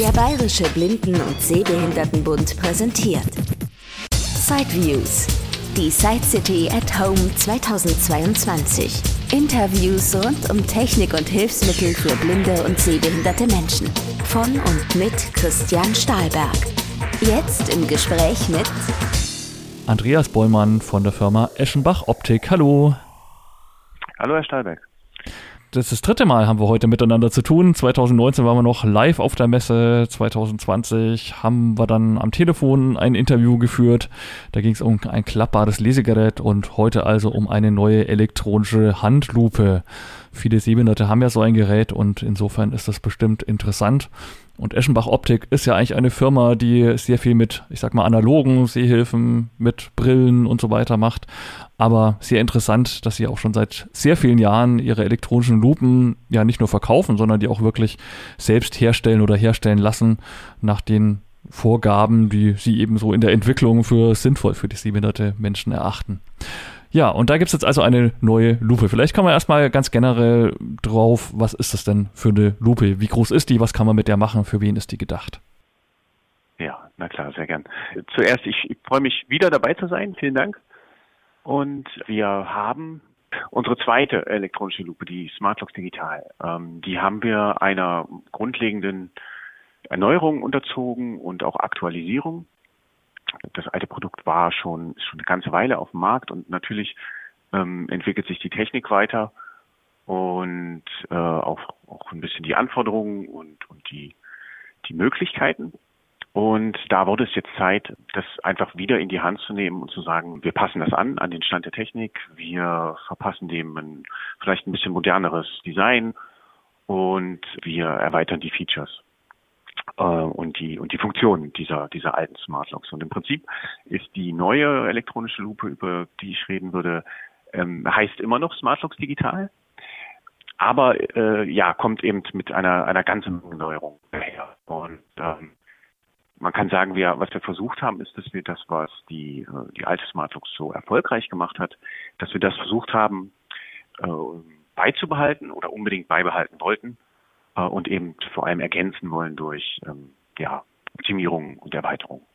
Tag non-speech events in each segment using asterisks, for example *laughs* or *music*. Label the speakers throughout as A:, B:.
A: Der Bayerische Blinden- und Sehbehindertenbund präsentiert Sideviews. Die Side City at Home 2022. Interviews rund um Technik und Hilfsmittel für blinde und sehbehinderte Menschen. Von und mit Christian Stahlberg. Jetzt im Gespräch mit
B: Andreas Bollmann von der Firma Eschenbach Optik. Hallo.
C: Hallo, Herr Stahlberg
B: das, das dritte Mal haben wir heute miteinander zu tun. 2019 waren wir noch live auf der Messe. 2020 haben wir dann am Telefon ein Interview geführt. Da ging es um ein klappbares Lesegerät und heute also um eine neue elektronische Handlupe. Viele Sehbehinderte haben ja so ein Gerät und insofern ist das bestimmt interessant. Und Eschenbach Optik ist ja eigentlich eine Firma, die sehr viel mit, ich sag mal, analogen Sehhilfen, mit Brillen und so weiter macht. Aber sehr interessant, dass sie auch schon seit sehr vielen Jahren ihre elektronischen Lupen ja nicht nur verkaufen, sondern die auch wirklich selbst herstellen oder herstellen lassen nach den Vorgaben, die sie eben so in der Entwicklung für sinnvoll für die sehbehinderte Menschen erachten. Ja, und da gibt es jetzt also eine neue Lupe. Vielleicht kommen wir erstmal ganz generell drauf, was ist das denn für eine Lupe? Wie groß ist die? Was kann man mit der machen? Für wen ist die gedacht?
C: Ja, na klar, sehr gern. Zuerst, ich, ich freue mich wieder dabei zu sein. Vielen Dank. Und wir haben unsere zweite elektronische Lupe, die Smartlocks Digital. Ähm, die haben wir einer grundlegenden Erneuerung unterzogen und auch Aktualisierung das alte Produkt war schon, schon eine ganze Weile auf dem Markt und natürlich ähm, entwickelt sich die Technik weiter und äh, auch, auch ein bisschen die Anforderungen und, und die, die Möglichkeiten. Und da wurde es jetzt Zeit, das einfach wieder in die Hand zu nehmen und zu sagen, wir passen das an, an den Stand der Technik, wir verpassen dem ein, vielleicht ein bisschen moderneres Design und wir erweitern die Features äh, und die und die Funktionen dieser dieser alten Smart Locks. Und im Prinzip ist die neue elektronische Lupe, über die ich reden würde, ähm, heißt immer noch Smart Locks digital, aber äh, ja kommt eben mit einer einer ganzen Neuerung daher. Und ähm, man kann sagen, wir, was wir versucht haben, ist, dass wir das, was die, äh, die alte Smart Locks so erfolgreich gemacht hat, dass wir das versucht haben, äh, beizubehalten oder unbedingt beibehalten wollten äh, und eben vor allem ergänzen wollen durch ähm, ja, Optimierung und Erweiterung.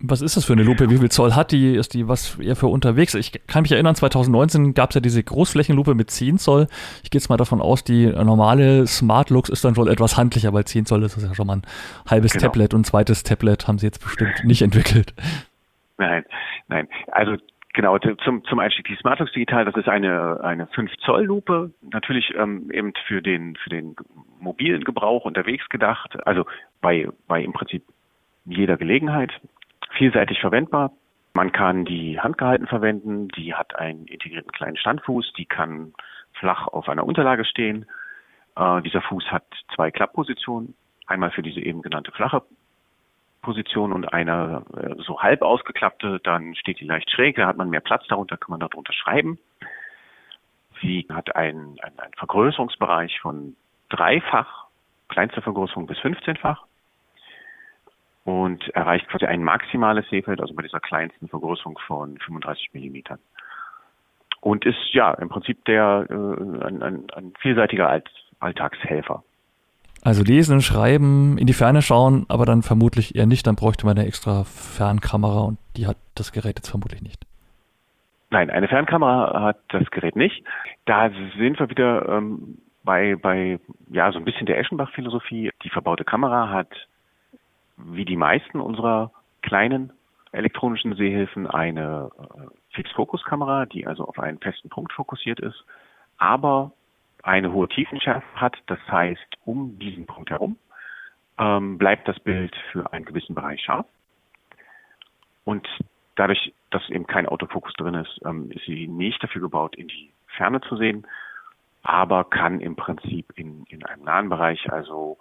B: Was ist das für eine Lupe? Wie viel Zoll hat die? Ist die was eher für unterwegs? Ich kann mich erinnern, 2019 gab es ja diese Großflächenlupe mit 10 Zoll. Ich gehe jetzt mal davon aus, die normale Smart Lux ist dann wohl etwas handlicher, weil 10 Zoll ist ja schon mal ein halbes genau. Tablet und ein zweites Tablet haben sie jetzt bestimmt nicht entwickelt.
C: Nein, nein. Also Genau, zum, zum Einstieg. Die Smartlux Digital, das ist eine, eine 5-Zoll-Lupe, natürlich ähm, eben für den, für den mobilen Gebrauch unterwegs gedacht, also bei, bei im Prinzip jeder Gelegenheit, vielseitig verwendbar. Man kann die handgehalten verwenden, die hat einen integrierten kleinen Standfuß, die kann flach auf einer Unterlage stehen. Äh, dieser Fuß hat zwei Klapppositionen, einmal für diese eben genannte flache Position und eine äh, so halb ausgeklappte, dann steht die leicht schräg, da hat man mehr Platz. Darunter, kann man darunter schreiben. Sie hat einen, einen, einen Vergrößerungsbereich von dreifach, kleinste Vergrößerung bis 15-fach und erreicht quasi ein maximales Sehfeld, also bei dieser kleinsten Vergrößerung von 35 Millimetern. Und ist ja im Prinzip der äh, ein, ein, ein vielseitiger Alt, Alltagshelfer.
B: Also lesen, schreiben, in die Ferne schauen, aber dann vermutlich eher nicht. Dann bräuchte man eine extra Fernkamera und die hat das Gerät jetzt vermutlich nicht.
C: Nein, eine Fernkamera hat das Gerät nicht. Da sind wir wieder ähm, bei, bei ja so ein bisschen der Eschenbach-Philosophie. Die verbaute Kamera hat, wie die meisten unserer kleinen elektronischen Sehhilfen, eine äh, Fixfokuskamera, die also auf einen festen Punkt fokussiert ist, aber eine hohe Tiefenschärfe hat. Das heißt, um diesen Punkt herum ähm, bleibt das Bild für einen gewissen Bereich scharf. Und dadurch, dass eben kein Autofokus drin ist, ähm, ist sie nicht dafür gebaut, in die Ferne zu sehen, aber kann im Prinzip in, in einem nahen Bereich also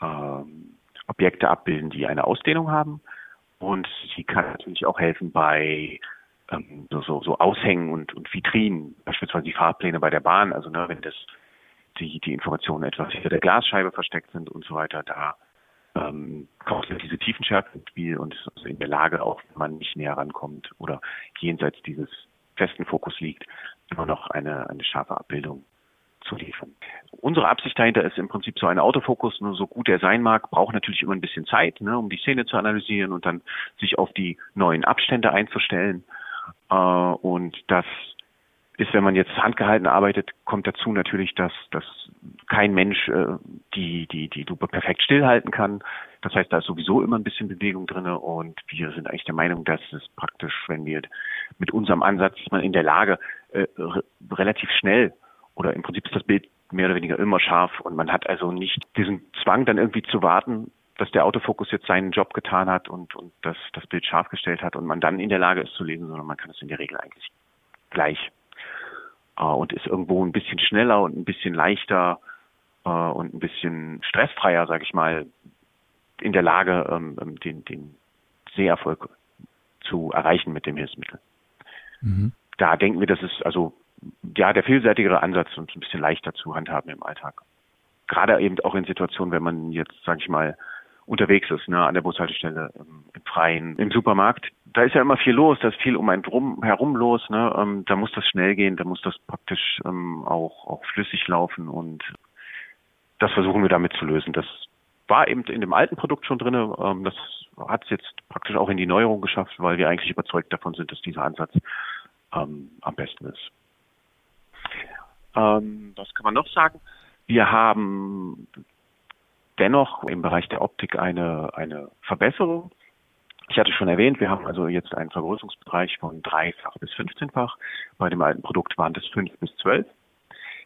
C: ähm, Objekte abbilden, die eine Ausdehnung haben. Und sie kann natürlich auch helfen bei ähm, so, so, so Aushängen und, und Vitrinen, beispielsweise die Fahrpläne bei der Bahn, also ne, wenn das die, die Informationen etwas hinter der Glasscheibe versteckt sind und so weiter, da ähm, kommt diese Tiefenschärfe ins Spiel und ist also in der Lage, auch wenn man nicht näher rankommt oder jenseits dieses festen Fokus liegt, immer noch eine, eine scharfe Abbildung zu liefern. Unsere Absicht dahinter ist im Prinzip so ein Autofokus, nur so gut er sein mag, braucht natürlich immer ein bisschen Zeit, ne, um die Szene zu analysieren und dann sich auf die neuen Abstände einzustellen. Äh, und das ist, wenn man jetzt handgehalten arbeitet, kommt dazu natürlich, dass, dass kein Mensch äh, die, die, die Lupe perfekt stillhalten kann. Das heißt, da ist sowieso immer ein bisschen Bewegung drinne und wir sind eigentlich der Meinung, dass es praktisch, wenn wir mit unserem Ansatz ist man in der Lage, äh, relativ schnell oder im Prinzip ist das Bild mehr oder weniger immer scharf und man hat also nicht diesen Zwang, dann irgendwie zu warten, dass der Autofokus jetzt seinen Job getan hat und, und das, das Bild scharf gestellt hat und man dann in der Lage ist zu lesen, sondern man kann es in der Regel eigentlich gleich äh, und ist irgendwo ein bisschen schneller und ein bisschen leichter äh, und ein bisschen stressfreier, sage ich mal, in der Lage, ähm, ähm, den, den Seherfolg zu erreichen mit dem Hilfsmittel. Mhm. Da denken wir, das ist also ja der vielseitigere Ansatz und ein bisschen leichter zu handhaben im Alltag. Gerade eben auch in Situationen, wenn man jetzt, sage ich mal, unterwegs ist, ne, an der Bushaltestelle, im, im Freien, im Supermarkt. Da ist ja immer viel los, da ist viel um einen drum, herum los, ne, ähm, da muss das schnell gehen, da muss das praktisch ähm, auch, auch flüssig laufen und das versuchen wir damit zu lösen. Das war eben in dem alten Produkt schon drin, ähm, das hat es jetzt praktisch auch in die Neuerung geschafft, weil wir eigentlich überzeugt davon sind, dass dieser Ansatz ähm, am besten ist. Ähm, was kann man noch sagen? Wir haben dennoch im Bereich der Optik eine, eine Verbesserung. Ich hatte schon erwähnt, wir haben also jetzt einen Vergrößerungsbereich von dreifach bis 15-fach. Bei dem alten Produkt waren das fünf bis zwölf.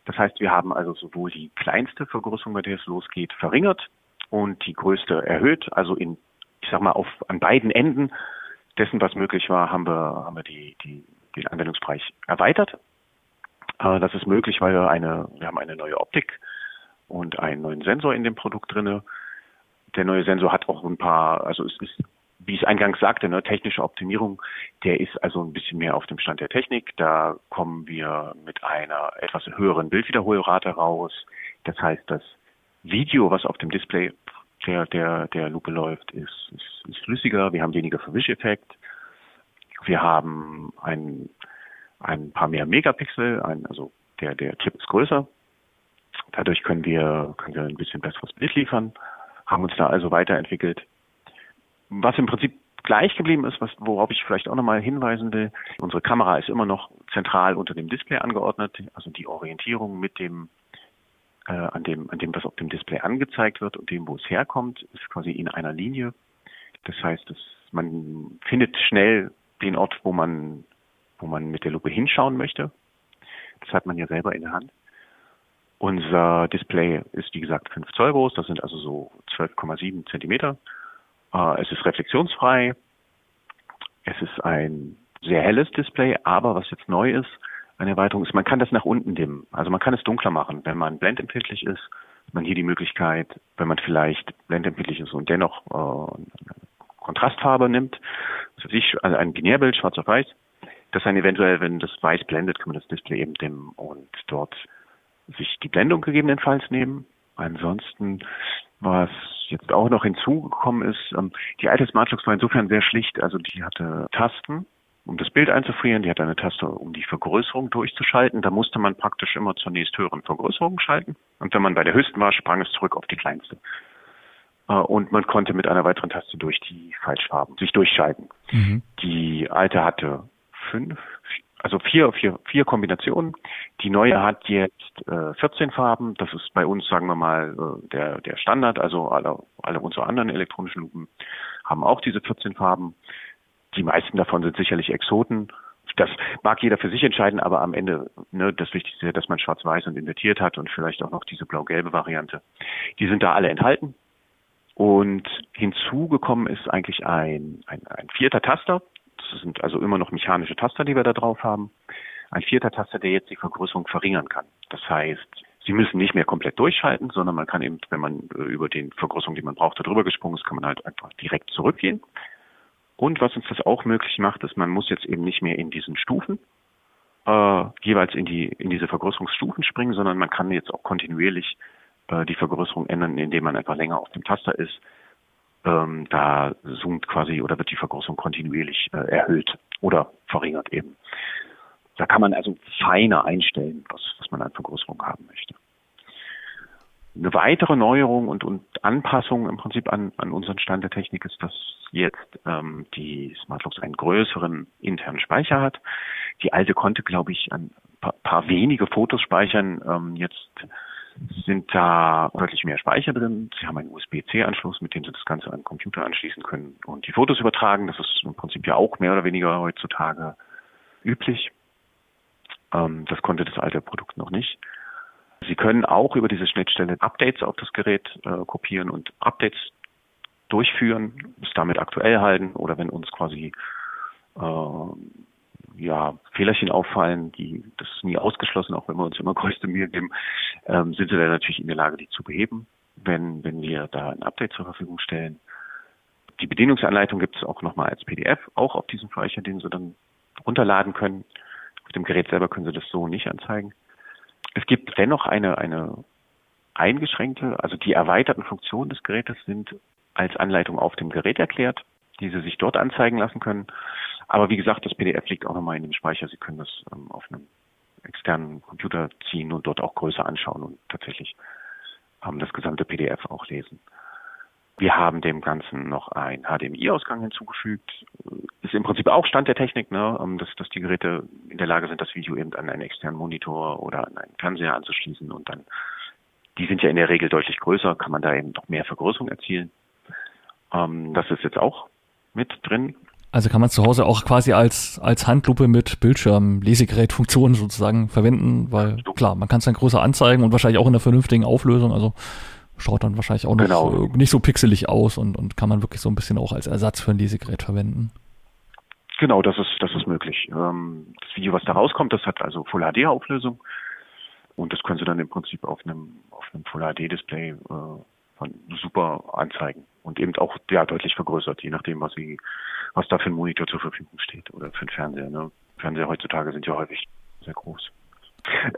C: Das heißt, wir haben also sowohl die kleinste Vergrößerung, bei der es losgeht, verringert und die größte erhöht. Also in, ich sag mal, auf, an beiden Enden dessen, was möglich war, haben wir, haben wir die, die, den Anwendungsbereich erweitert. Äh, das ist möglich, weil wir eine, wir haben eine neue Optik und einen neuen Sensor in dem Produkt drinne. Der neue Sensor hat auch ein paar, also es ist, wie ich es eingangs sagte, ne, technische Optimierung, der ist also ein bisschen mehr auf dem Stand der Technik. Da kommen wir mit einer etwas höheren Bildwiederholrate raus. Das heißt, das Video, was auf dem Display der, der, der Lupe läuft, ist, ist, ist flüssiger. Wir haben weniger Verwischeffekt. Wir haben ein, ein paar mehr Megapixel, ein, also der, der Chip ist größer. Dadurch können wir, können wir ein bisschen besseres Bild liefern, haben uns da also weiterentwickelt. Was im Prinzip gleich geblieben ist, was, worauf ich vielleicht auch nochmal hinweisen will, unsere Kamera ist immer noch zentral unter dem Display angeordnet, also die Orientierung mit dem äh, an dem, an dem, was auf dem Display angezeigt wird und dem, wo es herkommt, ist quasi in einer Linie. Das heißt, dass man findet schnell den Ort, wo man, wo man mit der Lupe hinschauen möchte. Das hat man ja selber in der Hand. Unser Display ist, wie gesagt, 5 Zoll groß. Das sind also so 12,7 Zentimeter. Äh, es ist reflexionsfrei. Es ist ein sehr helles Display, aber was jetzt neu ist, eine Erweiterung ist, man kann das nach unten dimmen. Also man kann es dunkler machen, wenn man blendempfindlich ist. Man hier die Möglichkeit, wenn man vielleicht blendempfindlich ist und dennoch äh, Kontrastfarbe nimmt, also ein Binärbild, schwarz auf weiß, dass dann eventuell, wenn das weiß blendet, kann man das Display eben dimmen und dort sich die Blendung gegebenenfalls nehmen. Ansonsten, was jetzt auch noch hinzugekommen ist, ähm, die alte Smartlux war insofern sehr schlicht. Also die hatte Tasten, um das Bild einzufrieren, die hatte eine Taste, um die Vergrößerung durchzuschalten. Da musste man praktisch immer zur nächst höheren Vergrößerung schalten. Und wenn man bei der höchsten war, sprang es zurück auf die kleinste. Äh, und man konnte mit einer weiteren Taste durch die Falschfarben sich durchschalten. Mhm. Die alte hatte fünf, also vier, vier, vier Kombinationen. Die neue hat jetzt äh, 14 Farben. Das ist bei uns, sagen wir mal, äh, der, der Standard. Also alle, alle unsere anderen elektronischen Lupen haben auch diese 14 Farben. Die meisten davon sind sicherlich Exoten. Das mag jeder für sich entscheiden, aber am Ende ne, das Wichtigste dass man schwarz-weiß und invertiert hat und vielleicht auch noch diese blau-gelbe Variante. Die sind da alle enthalten. Und hinzugekommen ist eigentlich ein, ein, ein vierter Taster. Das sind also immer noch mechanische Taster, die wir da drauf haben. Ein vierter Taster, der jetzt die Vergrößerung verringern kann. Das heißt, Sie müssen nicht mehr komplett durchschalten, sondern man kann eben, wenn man äh, über den Vergrößerung, die man braucht, darüber gesprungen ist, kann man halt einfach direkt zurückgehen. Und was uns das auch möglich macht, ist, man muss jetzt eben nicht mehr in diesen Stufen äh, jeweils in die in diese Vergrößerungsstufen springen, sondern man kann jetzt auch kontinuierlich äh, die Vergrößerung ändern, indem man einfach länger auf dem Taster ist ähm, da zoomt quasi oder wird die Vergrößerung kontinuierlich äh, erhöht oder verringert eben. Da kann man also feiner einstellen, was, was man an Vergrößerung haben möchte. Eine weitere Neuerung und, und Anpassung im Prinzip an, an unseren Stand der Technik ist, dass jetzt ähm, die Smartlocks einen größeren internen Speicher hat. Die alte konnte, glaube ich, ein paar, paar wenige Fotos speichern. Ähm, jetzt sind da deutlich mehr Speicher drin. Sie haben einen USB-C-Anschluss, mit dem Sie das Ganze an den Computer anschließen können und die Fotos übertragen. Das ist im Prinzip ja auch mehr oder weniger heutzutage üblich. Ähm, das konnte das alte Produkt noch nicht. Sie können auch über diese Schnittstelle Updates auf das Gerät äh, kopieren und Updates durchführen, es damit aktuell halten oder wenn uns quasi äh, ja, Fehlerchen auffallen, die das ist nie ausgeschlossen, auch wenn wir uns immer größte Mühe geben, ähm, sind sie dann natürlich in der Lage, die zu beheben, wenn, wenn wir da ein Update zur Verfügung stellen. Die Bedienungsanleitung gibt es auch nochmal als PDF, auch auf diesem Speicher, den Sie dann runterladen können. Auf dem Gerät selber können Sie das so nicht anzeigen. Es gibt dennoch eine, eine eingeschränkte, also die erweiterten Funktionen des Gerätes sind als Anleitung auf dem Gerät erklärt, die Sie sich dort anzeigen lassen können. Aber wie gesagt, das PDF liegt auch nochmal in dem Speicher. Sie können das ähm, auf einem externen Computer ziehen und dort auch größer anschauen und tatsächlich ähm, das gesamte PDF auch lesen. Wir haben dem Ganzen noch einen HDMI-Ausgang hinzugefügt. Ist im Prinzip auch Stand der Technik, ne? Ähm, dass, dass die Geräte in der Lage sind, das Video eben an einen externen Monitor oder an einen Fernseher anzuschließen und dann, die sind ja in der Regel deutlich größer, kann man da eben noch mehr Vergrößerung erzielen. Ähm, das ist jetzt auch mit drin.
B: Also kann man zu Hause auch quasi als, als Handlupe mit Bildschirm, Lesegerätfunktion sozusagen verwenden, weil klar, man kann es dann größer anzeigen und wahrscheinlich auch in einer vernünftigen Auflösung. Also schaut dann wahrscheinlich auch noch genau. nicht so pixelig aus und, und kann man wirklich so ein bisschen auch als Ersatz für ein Lesegerät verwenden.
C: Genau, das ist, das ist möglich. Ähm, das Video, was da rauskommt, das hat also Full HD Auflösung und das können Sie dann im Prinzip auf einem, auf einem Full HD Display äh, super anzeigen und eben auch ja, deutlich vergrößert, je nachdem, was Sie, was da für ein Monitor zur Verfügung steht oder für einen Fernseher. Ne? Fernseher heutzutage sind ja häufig sehr groß.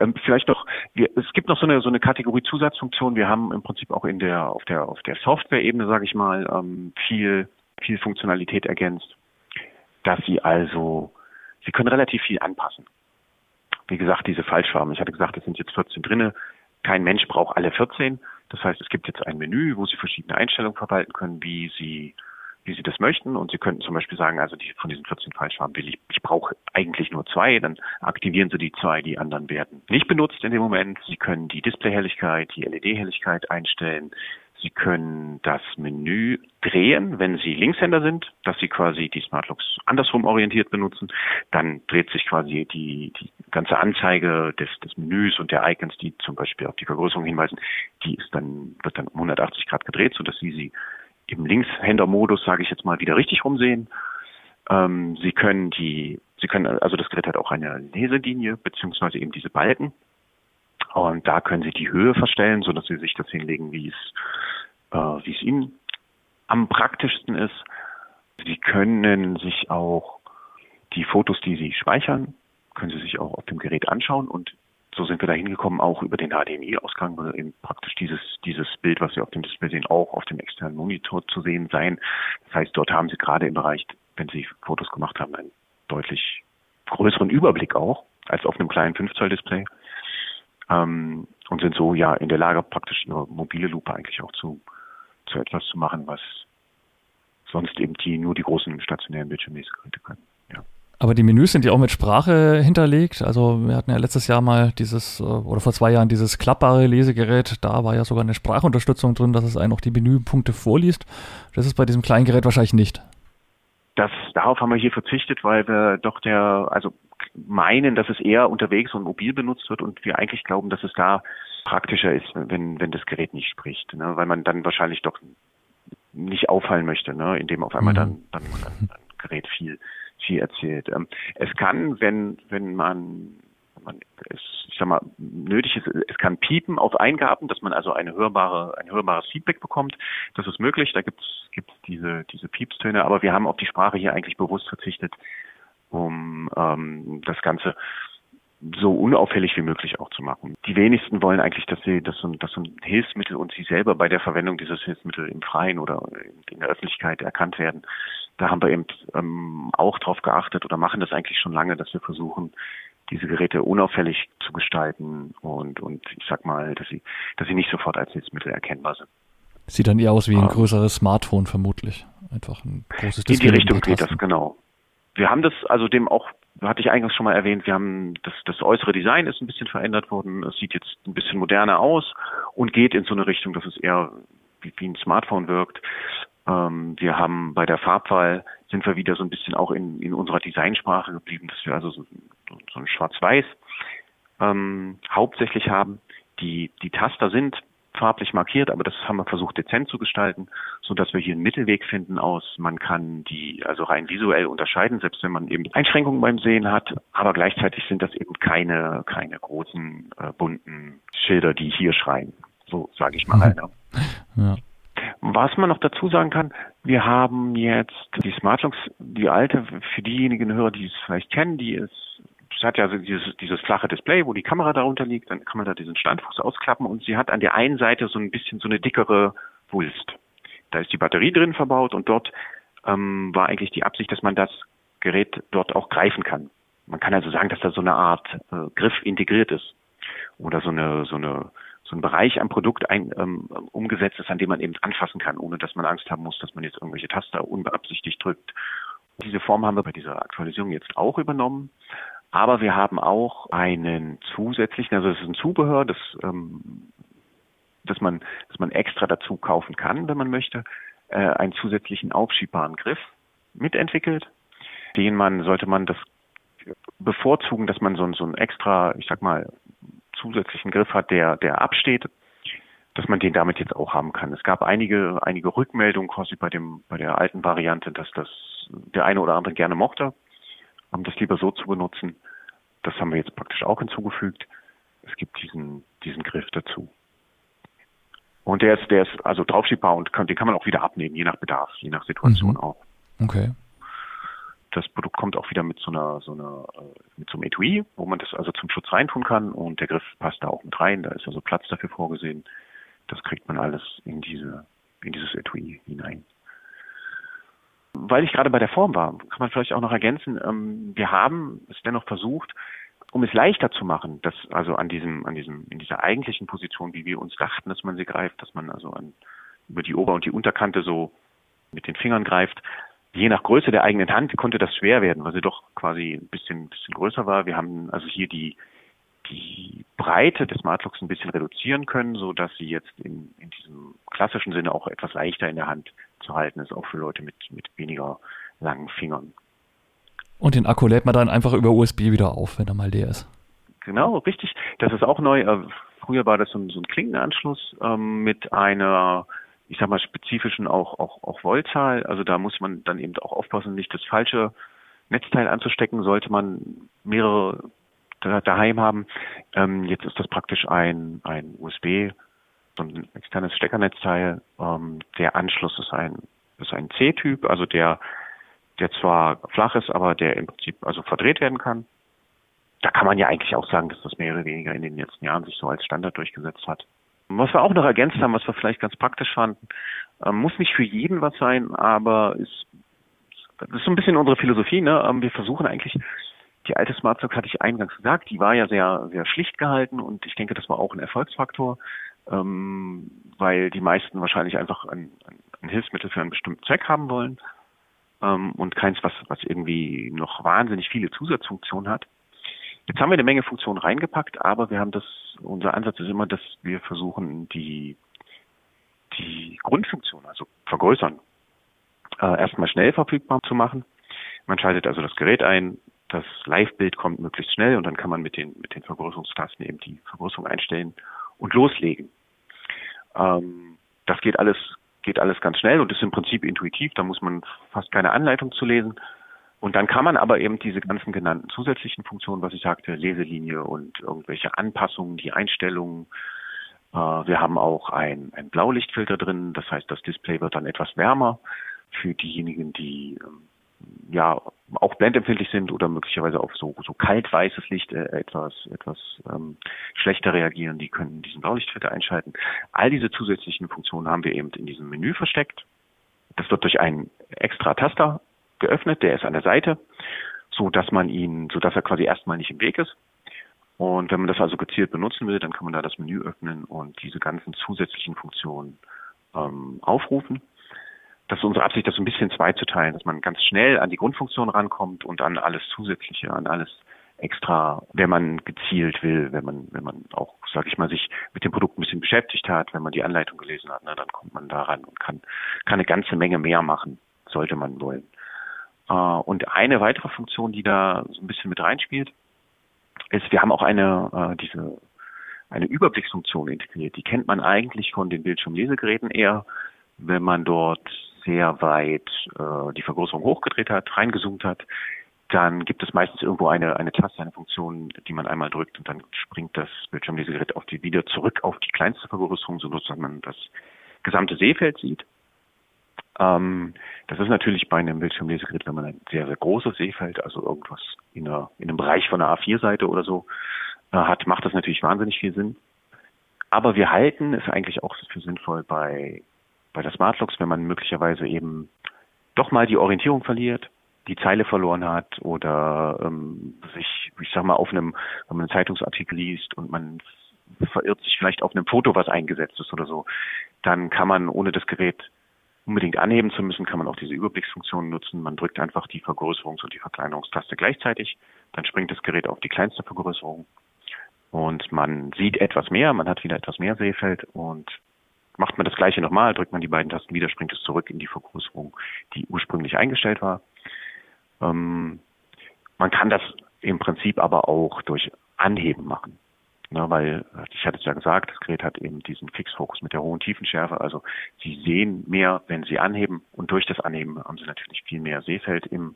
C: Ähm, vielleicht noch, wir, es gibt noch so eine so eine Kategorie Zusatzfunktion. Wir haben im Prinzip auch in der auf der auf der Software-Ebene, sage ich mal, ähm, viel viel Funktionalität ergänzt, dass Sie also Sie können relativ viel anpassen. Wie gesagt, diese Falschfarben. Ich hatte gesagt, es sind jetzt 14 drinne. Kein Mensch braucht alle 14. Das heißt, es gibt jetzt ein Menü, wo Sie verschiedene Einstellungen verwalten können, wie Sie wie Sie das möchten. Und Sie könnten zum Beispiel sagen, also die, von diesen 14 Fallschirmen will ich, ich brauche eigentlich nur zwei, dann aktivieren Sie die zwei, die anderen werden nicht benutzt in dem Moment. Sie können die Displayhelligkeit, die LED-Helligkeit einstellen. Sie können das Menü drehen, wenn Sie Linkshänder sind, dass Sie quasi die Smartlocks andersrum orientiert benutzen. Dann dreht sich quasi die, die ganze Anzeige des, des Menüs und der Icons, die zum Beispiel auf die Vergrößerung hinweisen, die ist dann, wird dann um 180 Grad gedreht, sodass Sie sie im Linkshänder-Modus, sage ich jetzt mal, wieder richtig rumsehen. Ähm, Sie können die, Sie können, also das Gerät hat auch eine Leselinie, beziehungsweise eben diese Balken. Und da können Sie die Höhe verstellen, so dass Sie sich das hinlegen, wie es, äh, wie es Ihnen am praktischsten ist. Sie können sich auch die Fotos, die Sie speichern, können Sie sich auch auf dem Gerät anschauen und so sind wir da hingekommen, auch über den HDMI-Ausgang, weil eben praktisch dieses, dieses Bild, was Sie auf dem Display sehen, auch auf dem externen Monitor zu sehen sein. Das heißt, dort haben Sie gerade im Bereich, wenn Sie Fotos gemacht haben, einen deutlich größeren Überblick auch, als auf einem kleinen 5-Zoll-Display. Ähm, und sind so ja in der Lage, praktisch Ihre mobile Lupe eigentlich auch zu, zu etwas zu machen, was sonst eben die nur die großen stationären Bildschirmlesegeräte können.
B: Aber die Menüs sind ja auch mit Sprache hinterlegt. Also wir hatten ja letztes Jahr mal dieses, äh, oder vor zwei Jahren dieses klappbare Lesegerät. Da war ja sogar eine Sprachunterstützung drin, dass es einen auch die Menüpunkte vorliest. Das ist bei diesem kleinen Gerät wahrscheinlich nicht.
C: Das, darauf haben wir hier verzichtet, weil wir doch der, also meinen, dass es eher unterwegs und mobil benutzt wird und wir eigentlich glauben, dass es da praktischer ist, wenn, wenn das Gerät nicht spricht, ne? weil man dann wahrscheinlich doch nicht auffallen möchte, ne? indem auf einmal mhm. dann, dann, dann, dann Gerät viel viel erzählt. Ähm, es kann, wenn, wenn man, man es, ich sag mal, nötig ist, es kann piepen auf Eingaben, dass man also eine hörbare, ein hörbares Feedback bekommt. Das ist möglich, da gibt's gibt's diese, diese Piepstöne, aber wir haben auf die Sprache hier eigentlich bewusst verzichtet, um ähm, das Ganze so unauffällig wie möglich auch zu machen. Die wenigsten wollen eigentlich, dass sie, dass so, dass so ein Hilfsmittel und sie selber bei der Verwendung dieses Hilfsmittels im Freien oder in der Öffentlichkeit erkannt werden. Da haben wir eben ähm, auch drauf geachtet oder machen das eigentlich schon lange, dass wir versuchen, diese Geräte unauffällig zu gestalten und, und ich sag mal, dass sie, dass sie nicht sofort als Hilfsmittel erkennbar sind.
B: Sieht dann eher aus wie ein größeres Smartphone vermutlich. Einfach ein großes
C: Display. In die Richtung geht das, genau. Wir haben das also dem auch, hatte ich eingangs schon mal erwähnt, wir haben das, das äußere Design ist ein bisschen verändert worden. Es sieht jetzt ein bisschen moderner aus und geht in so eine Richtung, dass es eher wie, wie ein Smartphone wirkt. Ähm, wir haben bei der Farbwahl sind wir wieder so ein bisschen auch in, in unserer Designsprache geblieben, dass wir also so, so ein Schwarz-Weiß ähm, hauptsächlich haben. Die, die Taster sind farblich markiert, aber das haben wir versucht dezent zu gestalten, so dass wir hier einen Mittelweg finden aus. Man kann die also rein visuell unterscheiden, selbst wenn man eben Einschränkungen beim Sehen hat, aber gleichzeitig sind das eben keine keine großen äh, bunten Schilder, die hier schreien. So sage ich mal. Mhm. Ja. Was man noch dazu sagen kann, wir haben jetzt die Smartlocks, die alte, für diejenigen Hörer, die es vielleicht kennen, die ist es hat ja dieses, dieses flache Display, wo die Kamera darunter liegt, dann kann man da diesen Standfuß ausklappen und sie hat an der einen Seite so ein bisschen so eine dickere Wulst. Da ist die Batterie drin verbaut und dort ähm, war eigentlich die Absicht, dass man das Gerät dort auch greifen kann. Man kann also sagen, dass da so eine Art äh, Griff integriert ist oder so eine so eine so ein Bereich am Produkt ein, ähm, umgesetzt ist, an dem man eben anfassen kann, ohne dass man Angst haben muss, dass man jetzt irgendwelche Taster unbeabsichtigt drückt. Diese Form haben wir bei dieser Aktualisierung jetzt auch übernommen. Aber wir haben auch einen zusätzlichen, also es ist ein Zubehör, das, ähm, dass man, dass man extra dazu kaufen kann, wenn man möchte, äh, einen zusätzlichen aufschiebbaren Griff mitentwickelt, den man, sollte man das bevorzugen, dass man so, so ein extra, ich sag mal, zusätzlichen Griff hat, der, der absteht, dass man den damit jetzt auch haben kann. Es gab einige, einige Rückmeldungen quasi bei dem, bei der alten Variante, dass das der eine oder andere gerne mochte, um das lieber so zu benutzen. Das haben wir jetzt praktisch auch hinzugefügt. Es gibt diesen, diesen Griff dazu. Und der ist, der ist also draufschiebbar und kann, den kann man auch wieder abnehmen, je nach Bedarf, je nach Situation mhm. auch.
B: Okay
C: das Produkt kommt auch wieder mit so einer, so einer, äh, mit so einem Etui, wo man das also zum Schutz reintun kann und der Griff passt da auch mit rein. Da ist also Platz dafür vorgesehen. Das kriegt man alles in diese, in dieses Etui hinein. Weil ich gerade bei der Form war, kann man vielleicht auch noch ergänzen, ähm, wir haben es dennoch versucht, um es leichter zu machen, dass also an diesem, an diesem, in dieser eigentlichen Position, wie wir uns dachten, dass man sie greift, dass man also an, über die Ober- und die Unterkante so mit den Fingern greift, je nach Größe der eigenen Hand konnte das schwer werden, weil sie doch quasi ein bisschen, bisschen größer war. Wir haben also hier die, die Breite des Smartlocks ein bisschen reduzieren können, so dass sie jetzt in, in diesem klassischen Sinne auch etwas leichter in der Hand zu halten ist, auch für Leute mit, mit weniger langen Fingern.
B: Und den Akku lädt man dann einfach über USB wieder auf, wenn er mal leer ist.
C: Genau, richtig. Das ist auch neu. Äh, früher war das so ein, so ein Klinkenanschluss ähm, mit einer ich sag mal, spezifischen auch, auch, auch Voltzahl. Also da muss man dann eben auch aufpassen, nicht das falsche Netzteil anzustecken, sollte man mehrere daheim haben. Ähm, jetzt ist das praktisch ein, ein USB, so ein externes Steckernetzteil. Ähm, der Anschluss ist ein, ist ein C-Typ, also der, der zwar flach ist, aber der im Prinzip also verdreht werden kann. Da kann man ja eigentlich auch sagen, dass das mehr oder weniger in den letzten Jahren sich so als Standard durchgesetzt hat. Was wir auch noch ergänzt haben, was wir vielleicht ganz praktisch fanden, ähm, muss nicht für jeden was sein, aber ist, das ist so ein bisschen unsere Philosophie. Ne? Ähm, wir versuchen eigentlich, die alte Smartlock hatte ich eingangs gesagt, die war ja sehr, sehr schlicht gehalten und ich denke, das war auch ein Erfolgsfaktor, ähm, weil die meisten wahrscheinlich einfach ein, ein Hilfsmittel für einen bestimmten Zweck haben wollen ähm, und keins, was, was irgendwie noch wahnsinnig viele Zusatzfunktionen hat. Jetzt haben wir eine Menge Funktionen reingepackt, aber wir haben das, unser Ansatz ist immer, dass wir versuchen, die, die Grundfunktion, also vergrößern, äh, erstmal schnell verfügbar zu machen. Man schaltet also das Gerät ein, das Live-Bild kommt möglichst schnell und dann kann man mit den, mit den Vergrößungstasten eben die Vergrößerung einstellen und loslegen. Ähm, das geht alles, geht alles ganz schnell und ist im Prinzip intuitiv, da muss man fast keine Anleitung zu lesen. Und dann kann man aber eben diese ganzen genannten zusätzlichen Funktionen, was ich sagte, Leselinie und irgendwelche Anpassungen, die Einstellungen. Äh, wir haben auch ein, ein Blaulichtfilter drin, das heißt, das Display wird dann etwas wärmer für diejenigen, die ähm, ja auch blendempfindlich sind oder möglicherweise auf so, so kaltweißes Licht äh, etwas etwas ähm, schlechter reagieren, die können diesen Blaulichtfilter einschalten. All diese zusätzlichen Funktionen haben wir eben in diesem Menü versteckt. Das wird durch einen extra Taster geöffnet, der ist an der Seite, so dass man ihn, so dass er quasi erstmal nicht im Weg ist. Und wenn man das also gezielt benutzen will, dann kann man da das Menü öffnen und diese ganzen zusätzlichen Funktionen ähm, aufrufen. Das ist unsere Absicht, das so ein bisschen zweizuteilen, dass man ganz schnell an die Grundfunktion rankommt und an alles Zusätzliche, an alles extra, wenn man gezielt will, wenn man, wenn man auch, sage ich mal, sich mit dem Produkt ein bisschen beschäftigt hat, wenn man die Anleitung gelesen hat, na, dann kommt man da ran und kann, kann eine ganze Menge mehr machen, sollte man wollen. Äh, und eine weitere Funktion, die da so ein bisschen mit reinspielt, ist, wir haben auch eine, äh, diese, eine Überblicksfunktion integriert. Die kennt man eigentlich von den Bildschirmlesegeräten eher, wenn man dort sehr weit äh, die Vergrößerung hochgedreht hat, reingezoomt hat, dann gibt es meistens irgendwo eine, eine Taste, eine Funktion, die man einmal drückt und dann springt das Bildschirmlesegerät auf die, wieder zurück auf die kleinste Vergrößerung, so dass man das gesamte Sehfeld sieht. Ähm, das ist natürlich bei einem Bildschirmlesegerät, wenn man ein sehr, sehr großes Sehfeld, also irgendwas in, einer, in einem Bereich von einer A4-Seite oder so äh, hat, macht das natürlich wahnsinnig viel Sinn. Aber wir halten es eigentlich auch für sinnvoll bei, bei der Smartlocks, wenn man möglicherweise eben doch mal die Orientierung verliert, die Zeile verloren hat oder ähm, sich, ich sag mal, auf einem, wenn man einen Zeitungsartikel liest und man verirrt sich vielleicht auf einem Foto, was eingesetzt ist oder so, dann kann man ohne das Gerät unbedingt anheben zu müssen, kann man auch diese Überblicksfunktion nutzen. Man drückt einfach die Vergrößerungs- und die Verkleinerungstaste gleichzeitig. Dann springt das Gerät auf die kleinste Vergrößerung und man sieht etwas mehr, man hat wieder etwas mehr Sehfeld und macht man das gleiche nochmal, drückt man die beiden Tasten wieder, springt es zurück in die Vergrößerung, die ursprünglich eingestellt war. Ähm, man kann das im Prinzip aber auch durch Anheben machen. Ne, weil, ich hatte es ja gesagt, das Gerät hat eben diesen Fixfokus mit der hohen Tiefenschärfe. Also Sie sehen mehr, wenn Sie anheben und durch das Anheben haben Sie natürlich viel mehr Sehfeld im,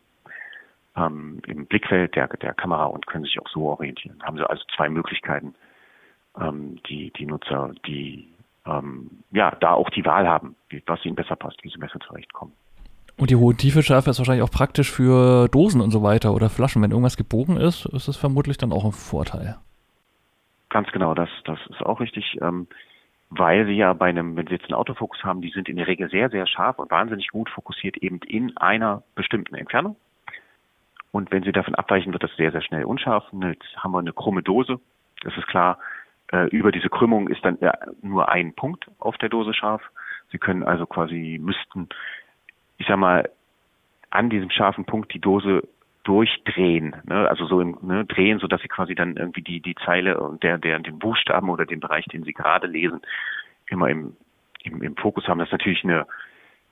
C: ähm, im Blickfeld der, der Kamera und können sich auch so orientieren. Haben Sie also zwei Möglichkeiten, ähm, die, die Nutzer, die ähm, ja da auch die Wahl haben, was ihnen besser passt, wie sie besser zurechtkommen.
B: Und die hohe Tiefenschärfe ist wahrscheinlich auch praktisch für Dosen und so weiter oder Flaschen. Wenn irgendwas gebogen ist, ist es vermutlich dann auch ein Vorteil.
C: Ganz genau, das, das ist auch richtig. Ähm, weil sie ja bei einem, wenn sie jetzt einen Autofokus haben, die sind in der Regel sehr, sehr scharf und wahnsinnig gut fokussiert eben in einer bestimmten Entfernung. Und wenn sie davon abweichen, wird das sehr, sehr schnell unscharf. Jetzt haben wir eine krumme Dose. Das ist klar. Äh, über diese Krümmung ist dann ja, nur ein Punkt auf der Dose scharf. Sie können also quasi, müssten, ich sag mal, an diesem scharfen Punkt die Dose durchdrehen, ne? also so im ne, drehen, so dass sie quasi dann irgendwie die die Zeile und der der den Buchstaben oder den Bereich, den sie gerade lesen, immer im, im im Fokus haben. Das ist natürlich eine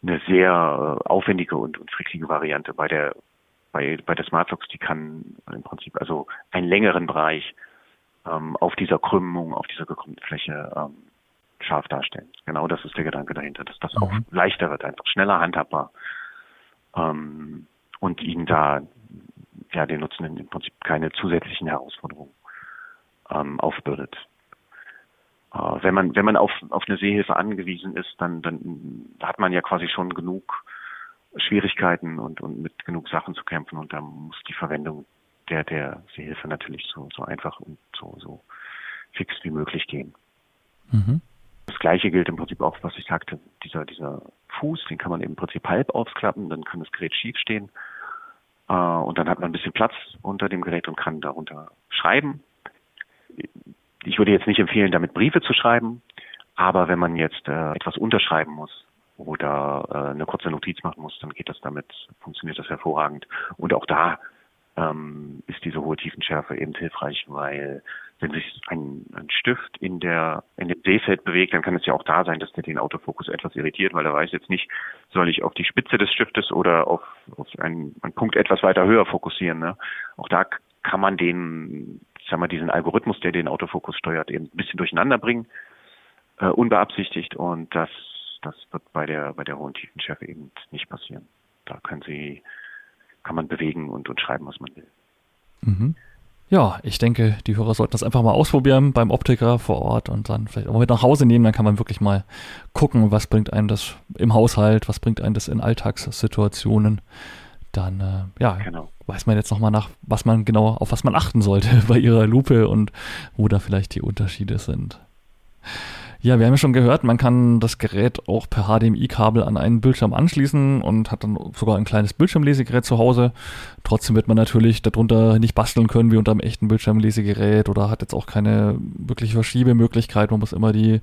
C: eine sehr äh, aufwendige und, und fricklige Variante bei der bei bei der Smartlocks, die kann im Prinzip also einen längeren Bereich ähm, auf dieser Krümmung, auf dieser gekrümmten Fläche ähm, scharf darstellen. Genau das ist der Gedanke dahinter, dass das mhm. auch leichter wird, einfach schneller handhabbar ähm, und ihnen da ja den Nutzenden im Prinzip keine zusätzlichen Herausforderungen ähm, aufbürdet. Äh, wenn man wenn man auf auf eine Sehhilfe angewiesen ist, dann dann hat man ja quasi schon genug Schwierigkeiten und und mit genug Sachen zu kämpfen und da muss die Verwendung der der Sehhilfe natürlich so so einfach und so so fix wie möglich gehen. Mhm. Gleiche gilt im Prinzip auch, was ich sagte, dieser dieser Fuß, den kann man im Prinzip halb aufklappen, dann kann das Gerät schief stehen äh, und dann hat man ein bisschen Platz unter dem Gerät und kann darunter schreiben. Ich würde jetzt nicht empfehlen, damit Briefe zu schreiben, aber wenn man jetzt äh, etwas unterschreiben muss oder äh, eine kurze Notiz machen muss, dann geht das damit, funktioniert das hervorragend. Und auch da ähm, ist diese hohe Tiefenschärfe eben hilfreich, weil wenn sich ein, ein Stift in der in dem Sehfeld bewegt, dann kann es ja auch da sein, dass der den Autofokus etwas irritiert, weil er weiß jetzt nicht, soll ich auf die Spitze des Stiftes oder auf, auf einen, einen Punkt etwas weiter höher fokussieren. Ne? Auch da kann man den, sagen wir, diesen Algorithmus, der den Autofokus steuert, eben ein bisschen durcheinander bringen, äh, unbeabsichtigt und das das wird bei der bei der hohen Tiefenschärfe eben nicht passieren. Da können Sie kann man bewegen und, und schreiben, was man will.
B: Mhm. Ja, ich denke, die Hörer sollten das einfach mal ausprobieren beim Optiker vor Ort und dann vielleicht auch mit nach Hause nehmen. Dann kann man wirklich mal gucken, was bringt einen das im Haushalt, was bringt einen das in Alltagssituationen. Dann, äh, ja, genau. weiß man jetzt nochmal nach, was man genau, auf was man achten sollte *laughs* bei ihrer Lupe und wo da vielleicht die Unterschiede sind. Ja, wir haben ja schon gehört, man kann das Gerät auch per HDMI-Kabel an einen Bildschirm anschließen und hat dann sogar ein kleines Bildschirmlesegerät zu Hause. Trotzdem wird man natürlich darunter nicht basteln können wie unter einem echten Bildschirmlesegerät oder hat jetzt auch keine wirkliche Verschiebemöglichkeit. Man muss immer die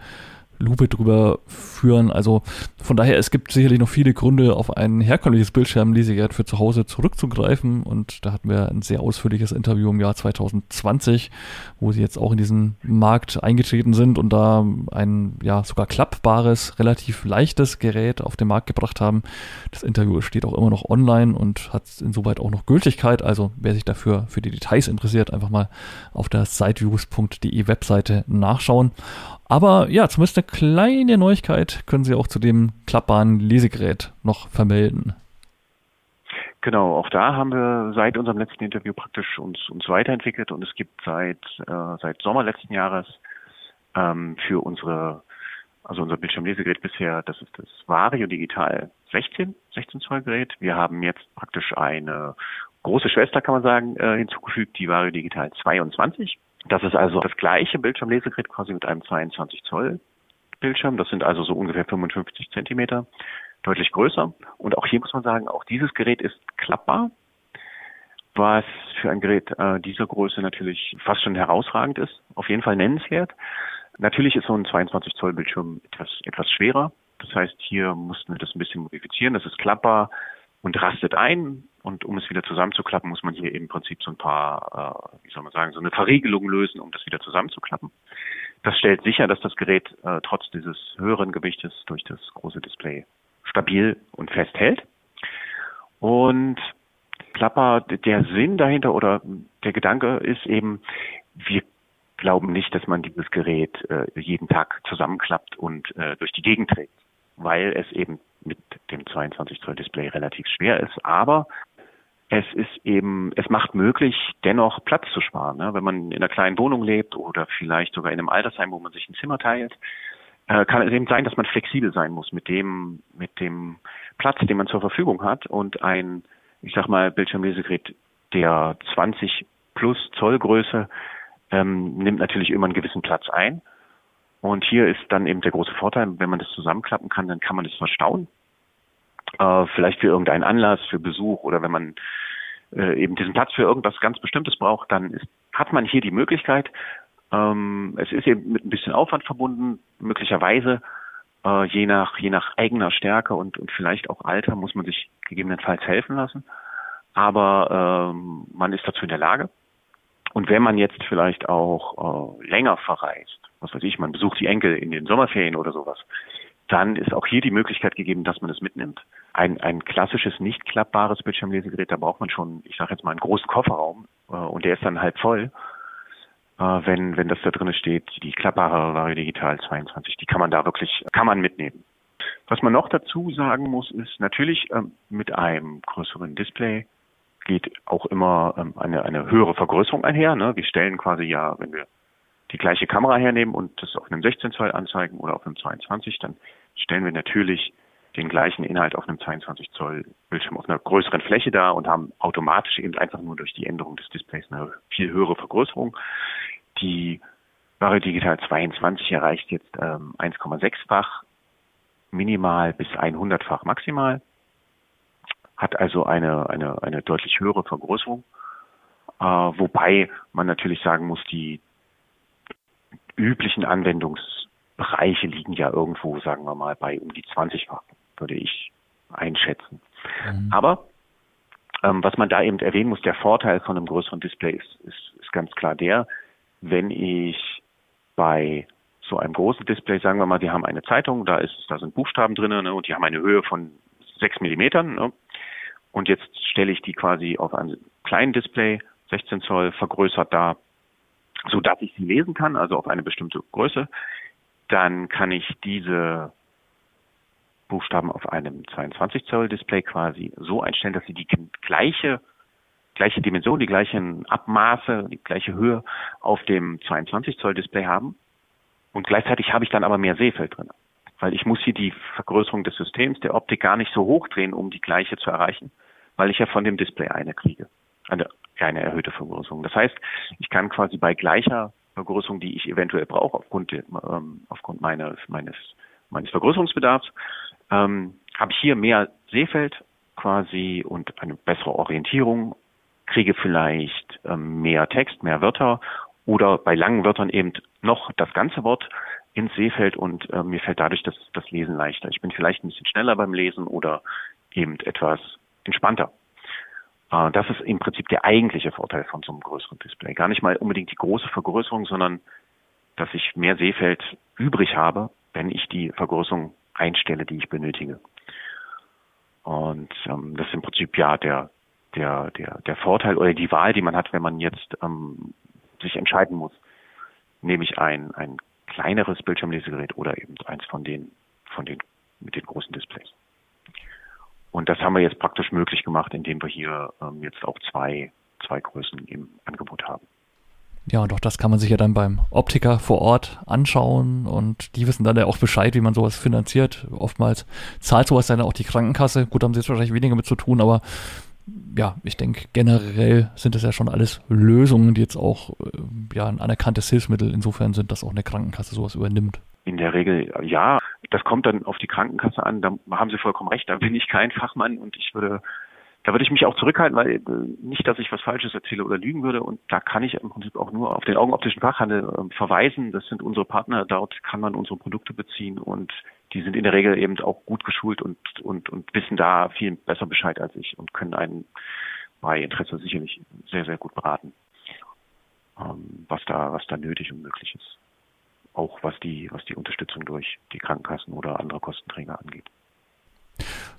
B: Lupe drüber führen. Also von daher, es gibt sicherlich noch viele Gründe, auf ein herkömmliches Bildschirmlesegerät für zu Hause zurückzugreifen. Und da hatten wir ein sehr ausführliches Interview im Jahr 2020, wo sie jetzt auch in diesen Markt eingetreten sind und da ein ja sogar klappbares, relativ leichtes Gerät auf den Markt gebracht haben. Das Interview steht auch immer noch online und hat insoweit auch noch Gültigkeit. Also wer sich dafür für die Details interessiert, einfach mal auf der siteviews.de Webseite nachschauen. Aber ja, zumindest eine kleine Neuigkeit können Sie auch zu dem klappbaren Lesegerät noch vermelden.
C: Genau, auch da haben wir seit unserem letzten Interview praktisch uns, uns weiterentwickelt und es gibt seit, äh, seit Sommer letzten Jahres ähm, für unsere, also unser Bildschirmlesegerät bisher, das ist das Vario Digital 16, 16 Zoll Gerät. Wir haben jetzt praktisch eine große Schwester, kann man sagen, äh, hinzugefügt, die Vario Digital 22. Das ist also das gleiche Bildschirmlesegerät quasi mit einem 22 Zoll Bildschirm. Das sind also so ungefähr 55 Zentimeter, deutlich größer. Und auch hier muss man sagen, auch dieses Gerät ist klappbar, was für ein Gerät äh, dieser Größe natürlich fast schon herausragend ist. Auf jeden Fall nennenswert. Natürlich ist so ein 22 Zoll Bildschirm etwas, etwas schwerer. Das heißt, hier mussten wir das ein bisschen modifizieren. Das ist klappbar und rastet ein. Und um es wieder zusammenzuklappen, muss man hier im Prinzip so ein paar, äh, wie soll man sagen, so eine Verriegelung lösen, um das wieder zusammenzuklappen. Das stellt sicher, dass das Gerät äh, trotz dieses höheren Gewichtes durch das große Display stabil und fest hält. Und Klapper, der Sinn dahinter oder der Gedanke ist eben, wir glauben nicht, dass man dieses Gerät äh, jeden Tag zusammenklappt und äh, durch die Gegend trägt, weil es eben dem 22 Zoll Display relativ schwer ist. Aber es ist eben, es macht möglich, dennoch Platz zu sparen. Ne? Wenn man in einer kleinen Wohnung lebt oder vielleicht sogar in einem Altersheim, wo man sich ein Zimmer teilt, äh, kann es eben sein, dass man flexibel sein muss mit dem, mit dem Platz, den man zur Verfügung hat und ein, ich sag mal, Bildschirmlesegerät der 20 plus Zollgröße ähm, nimmt natürlich immer einen gewissen Platz ein. Und hier ist dann eben der große Vorteil, wenn man das zusammenklappen kann, dann kann man das verstauen äh, vielleicht für irgendeinen Anlass, für Besuch oder wenn man äh, eben diesen Platz für irgendwas ganz Bestimmtes braucht, dann ist, hat man hier die Möglichkeit. Ähm, es ist eben mit ein bisschen Aufwand verbunden, möglicherweise äh, je nach je nach eigener Stärke und und vielleicht auch Alter muss man sich gegebenenfalls helfen lassen, aber ähm, man ist dazu in der Lage. Und wenn man jetzt vielleicht auch äh, länger verreist, was weiß ich, man besucht die Enkel in den Sommerferien oder sowas, dann ist auch hier die Möglichkeit gegeben, dass man es mitnimmt. Ein, ein klassisches, nicht klappbares Bildschirmlesegerät, da braucht man schon, ich sage jetzt mal, einen großen Kofferraum äh, und der ist dann halb voll. Äh, wenn, wenn das da drin steht, die klappbare Vario Digital 22, die kann man da wirklich, kann man mitnehmen. Was man noch dazu sagen muss, ist natürlich ähm, mit einem größeren Display geht auch immer ähm, eine, eine höhere Vergrößerung einher. Ne? Wir stellen quasi ja, wenn wir die gleiche Kamera hernehmen und das auf einem 16 Zoll anzeigen oder auf einem 22, dann stellen wir natürlich den gleichen Inhalt auf einem 22 Zoll Bildschirm auf einer größeren Fläche dar und haben automatisch eben einfach nur durch die Änderung des Displays eine viel höhere Vergrößerung. Die Vario Digital 22 erreicht jetzt ähm, 1,6-fach minimal bis 100-fach maximal, hat also eine, eine, eine deutlich höhere Vergrößerung, äh, wobei man natürlich sagen muss, die üblichen Anwendungsbereiche liegen ja irgendwo, sagen wir mal, bei um die 20-fach, würde ich einschätzen. Mhm. Aber ähm, was man da eben erwähnen muss, der Vorteil von einem größeren Display ist, ist, ist ganz klar der, wenn ich bei so einem großen Display, sagen wir mal, wir haben eine Zeitung, da ist, da sind Buchstaben drinnen ne, und die haben eine Höhe von sechs Millimetern. Ne, und jetzt stelle ich die quasi auf einen kleinen Display, 16 Zoll, vergrößert da so dass ich sie lesen kann, also auf eine bestimmte Größe, dann kann ich diese Buchstaben auf einem 22 Zoll Display quasi so einstellen, dass sie die gleiche gleiche Dimension, die gleichen Abmaße, die gleiche Höhe auf dem 22 Zoll Display haben. Und gleichzeitig habe ich dann aber mehr Sehfeld drin. Weil ich muss hier die Vergrößerung des Systems, der Optik gar nicht so hoch drehen, um die gleiche zu erreichen, weil ich ja von dem Display eine kriege. Eine, eine erhöhte Vergrößerung. Das heißt, ich kann quasi bei gleicher Vergrößerung, die ich eventuell brauche aufgrund, ähm, aufgrund meines, meines, meines Vergrößerungsbedarfs, ähm, habe ich hier mehr Seefeld quasi und eine bessere Orientierung, kriege vielleicht ähm, mehr Text, mehr Wörter oder bei langen Wörtern eben noch das ganze Wort ins Seefeld und äh, mir fällt dadurch das, das Lesen leichter. Ich bin vielleicht ein bisschen schneller beim Lesen oder eben etwas entspannter. Äh, das ist im Prinzip der eigentliche Vorteil von so einem größeren Display. Gar nicht mal unbedingt die große Vergrößerung, sondern dass ich mehr Sehfeld übrig habe, wenn ich die Vergrößerung einstelle, die ich benötige. Und ähm, das ist im Prinzip ja der, der, der, der Vorteil oder die Wahl, die man hat, wenn man jetzt ähm, sich entscheiden muss. Nehme ich ein, ein kleineres Bildschirmlesegerät oder eben eins von den, von den, mit den großen Displays. Und das haben wir jetzt praktisch möglich gemacht, indem wir hier ähm, jetzt auch zwei, zwei Größen im Angebot haben.
B: Ja, und auch das kann man sich ja dann beim Optiker vor Ort anschauen und die wissen dann ja auch Bescheid, wie man sowas finanziert. Oftmals zahlt sowas dann auch die Krankenkasse. Gut, haben sie jetzt wahrscheinlich weniger mit zu tun, aber ja, ich denke, generell sind das ja schon alles Lösungen, die jetzt auch äh, ja, ein anerkanntes Hilfsmittel insofern sind, dass auch eine Krankenkasse sowas übernimmt.
C: In der Regel ja. Das kommt dann auf die Krankenkasse an. Da haben Sie vollkommen recht. Da bin ich kein Fachmann und ich würde, da würde ich mich auch zurückhalten, weil äh, nicht, dass ich was Falsches erzähle oder lügen würde. Und da kann ich im Prinzip auch nur auf den augenoptischen Fachhandel äh, verweisen. Das sind unsere Partner. Dort kann man unsere Produkte beziehen und die sind in der Regel eben auch gut geschult und, und, und wissen da viel besser Bescheid als ich und können einen bei Interesse sicherlich sehr, sehr gut beraten, ähm, was da, was da nötig und möglich ist auch was die, was die Unterstützung durch die Krankenkassen oder andere Kostenträger angeht.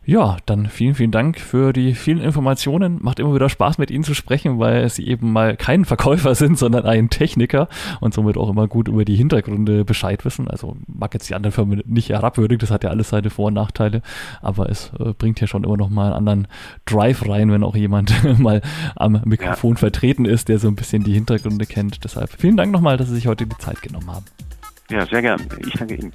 B: Ja, dann vielen, vielen Dank für die vielen Informationen. Macht immer wieder Spaß, mit Ihnen zu sprechen, weil Sie eben mal kein Verkäufer *laughs* sind, sondern ein Techniker und somit auch immer gut über die Hintergründe Bescheid wissen. Also mag jetzt die anderen Firmen nicht herabwürdigen, das hat ja alles seine Vor- und Nachteile, aber es äh, bringt ja schon immer noch mal einen anderen Drive rein, wenn auch jemand *laughs* mal am Mikrofon ja. vertreten ist, der so ein bisschen die Hintergründe kennt. Deshalb vielen Dank nochmal, dass Sie sich heute die Zeit genommen haben.
C: Ja, sehr gern. Ich danke Ihnen.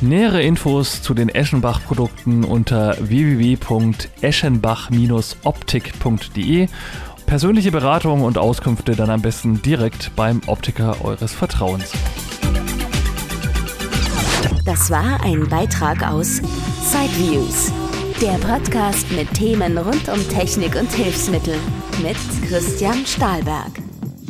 B: Nähere Infos zu den Eschenbach-Produkten unter www.eschenbach-optik.de. Persönliche Beratung und Auskünfte dann am besten direkt beim Optiker eures Vertrauens.
A: Das war ein Beitrag aus Sideviews, der Podcast mit Themen rund um Technik und Hilfsmittel mit Christian Stahlberg.